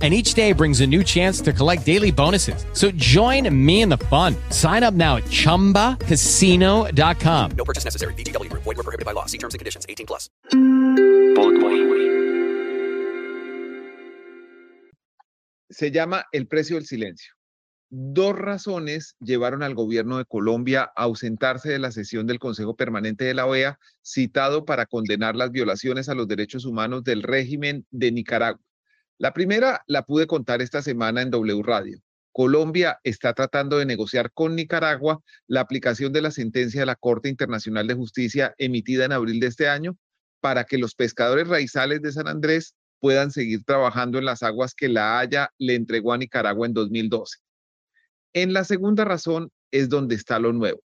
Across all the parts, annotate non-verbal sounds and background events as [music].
and each day brings a new chance to collect daily bonuses. So join me in the fun. Sign up now at ChumbaCasino.com. No purchase necessary. VGW. Void were prohibited by law. See terms and conditions. 18 plus. Se llama el precio del silencio. Dos razones llevaron al gobierno de Colombia a ausentarse de la sesión del Consejo Permanente de la OEA, citado para condenar las violaciones a los derechos humanos del régimen de Nicaragua. La primera la pude contar esta semana en W Radio. Colombia está tratando de negociar con Nicaragua la aplicación de la sentencia de la Corte Internacional de Justicia emitida en abril de este año para que los pescadores raizales de San Andrés puedan seguir trabajando en las aguas que la Haya le entregó a Nicaragua en 2012. En la segunda razón es donde está lo nuevo.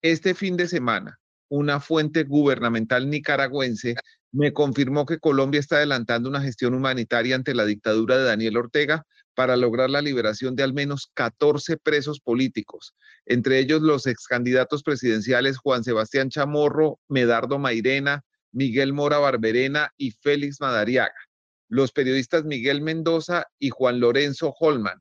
Este fin de semana, una fuente gubernamental nicaragüense me confirmó que Colombia está adelantando una gestión humanitaria ante la dictadura de Daniel Ortega para lograr la liberación de al menos 14 presos políticos, entre ellos los ex candidatos presidenciales Juan Sebastián Chamorro, Medardo Mairena, Miguel Mora Barberena y Félix Madariaga, los periodistas Miguel Mendoza y Juan Lorenzo Holman,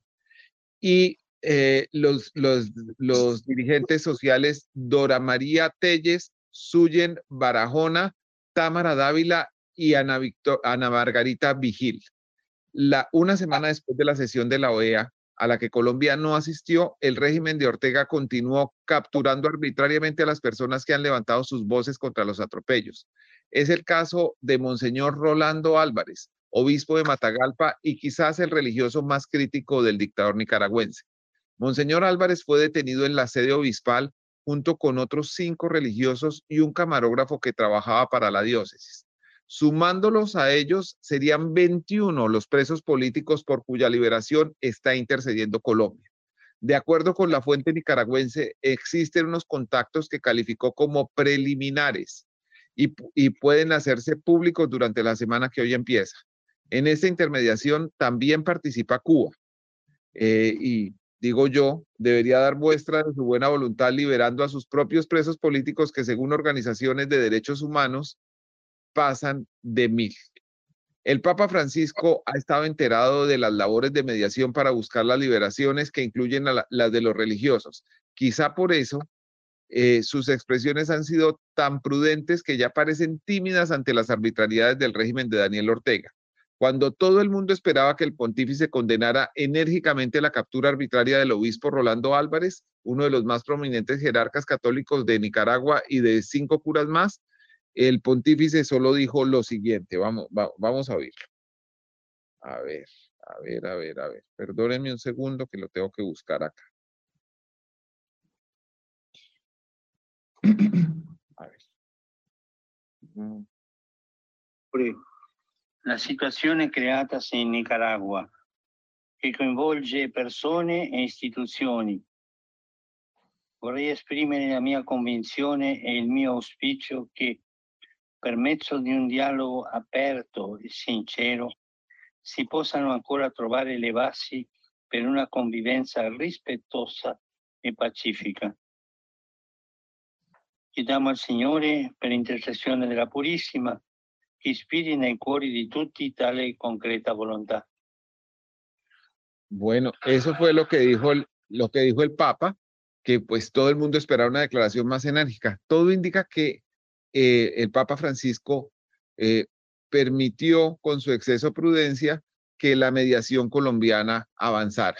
y eh, los, los, los dirigentes sociales Dora María Telles, Suyen Barajona, Támara Dávila y Ana, Ana Margarita Vigil. La, una semana después de la sesión de la OEA, a la que Colombia no asistió, el régimen de Ortega continuó capturando arbitrariamente a las personas que han levantado sus voces contra los atropellos. Es el caso de Monseñor Rolando Álvarez, obispo de Matagalpa y quizás el religioso más crítico del dictador nicaragüense. Monseñor Álvarez fue detenido en la sede obispal junto con otros cinco religiosos y un camarógrafo que trabajaba para la diócesis. Sumándolos a ellos, serían 21 los presos políticos por cuya liberación está intercediendo Colombia. De acuerdo con la fuente nicaragüense, existen unos contactos que calificó como preliminares y, pueden hacerse públicos durante la semana que hoy empieza. En esta intermediación también participa Cuba. Eh, y digo yo, debería dar muestra de su buena voluntad liberando a sus propios presos políticos que según organizaciones de derechos humanos pasan de mil. El Papa Francisco ha estado enterado de las labores de mediación para buscar las liberaciones que incluyen las de los religiosos. Quizá por eso eh, sus expresiones han sido tan prudentes que ya parecen tímidas ante las arbitrariedades del régimen de Daniel Ortega. Cuando todo el mundo esperaba que el pontífice condenara enérgicamente la captura arbitraria del obispo Rolando Álvarez, uno de los más prominentes jerarcas católicos de Nicaragua y de cinco curas más, el pontífice solo dijo lo siguiente, vamos, va, vamos a oírlo. A ver, a ver, a ver, a ver. Perdónenme un segundo que lo tengo que buscar acá. [clears throat] A ver. La situazione creata in Nicaragua, che coinvolge persone e istituzioni. Vorrei esprimere la mia convinzione e il mio auspicio che per mezzo di un dialogo aperto e sincero si possano ancora trovare le basi per una convivenza rispettosa e pacifica. Chiediamo al Signore, per intercessione della Purissima, ispiri nei cuori di tutti concreta volontà. Bueno, eso fue lo que dijo el, lo que dijo el Papa, que pues todo el mundo esperaba una declaración más enérgica. Todo indica que eh, el Papa Francisco eh, permitió con su exceso de prudencia que la mediación colombiana avanzara.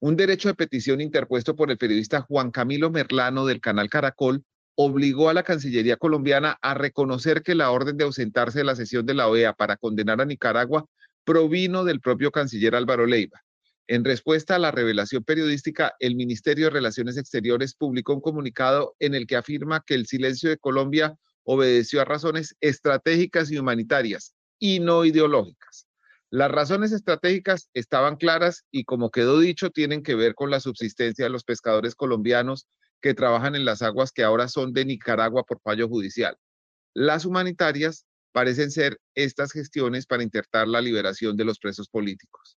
Un derecho de petición interpuesto por el periodista Juan Camilo Merlano del canal Caracol obligó a la Cancillería colombiana a reconocer que la orden de ausentarse de la sesión de la OEA para condenar a Nicaragua provino del propio canciller Álvaro Leiva. En respuesta a la revelación periodística, el Ministerio de Relaciones Exteriores publicó un comunicado en el que afirma que el silencio de Colombia obedeció a razones estratégicas y humanitarias y no ideológicas. Las razones estratégicas estaban claras y, como quedó dicho, tienen que ver con la subsistencia de los pescadores colombianos que trabajan en las aguas que ahora son de Nicaragua por fallo judicial. Las humanitarias parecen ser estas gestiones para intentar la liberación de los presos políticos.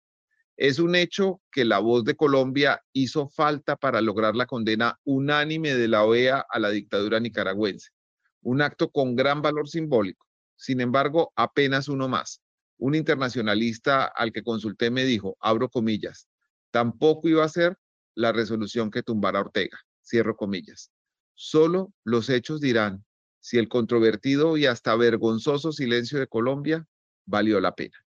Es un hecho que la voz de Colombia hizo falta para lograr la condena unánime de la OEA a la dictadura nicaragüense, un acto con gran valor simbólico. Sin embargo, apenas uno más. Un internacionalista al que consulté me dijo, abro comillas, tampoco iba a ser la resolución que tumbara Ortega, cierro comillas. Solo los hechos dirán si el controvertido y hasta vergonzoso silencio de Colombia valió la pena.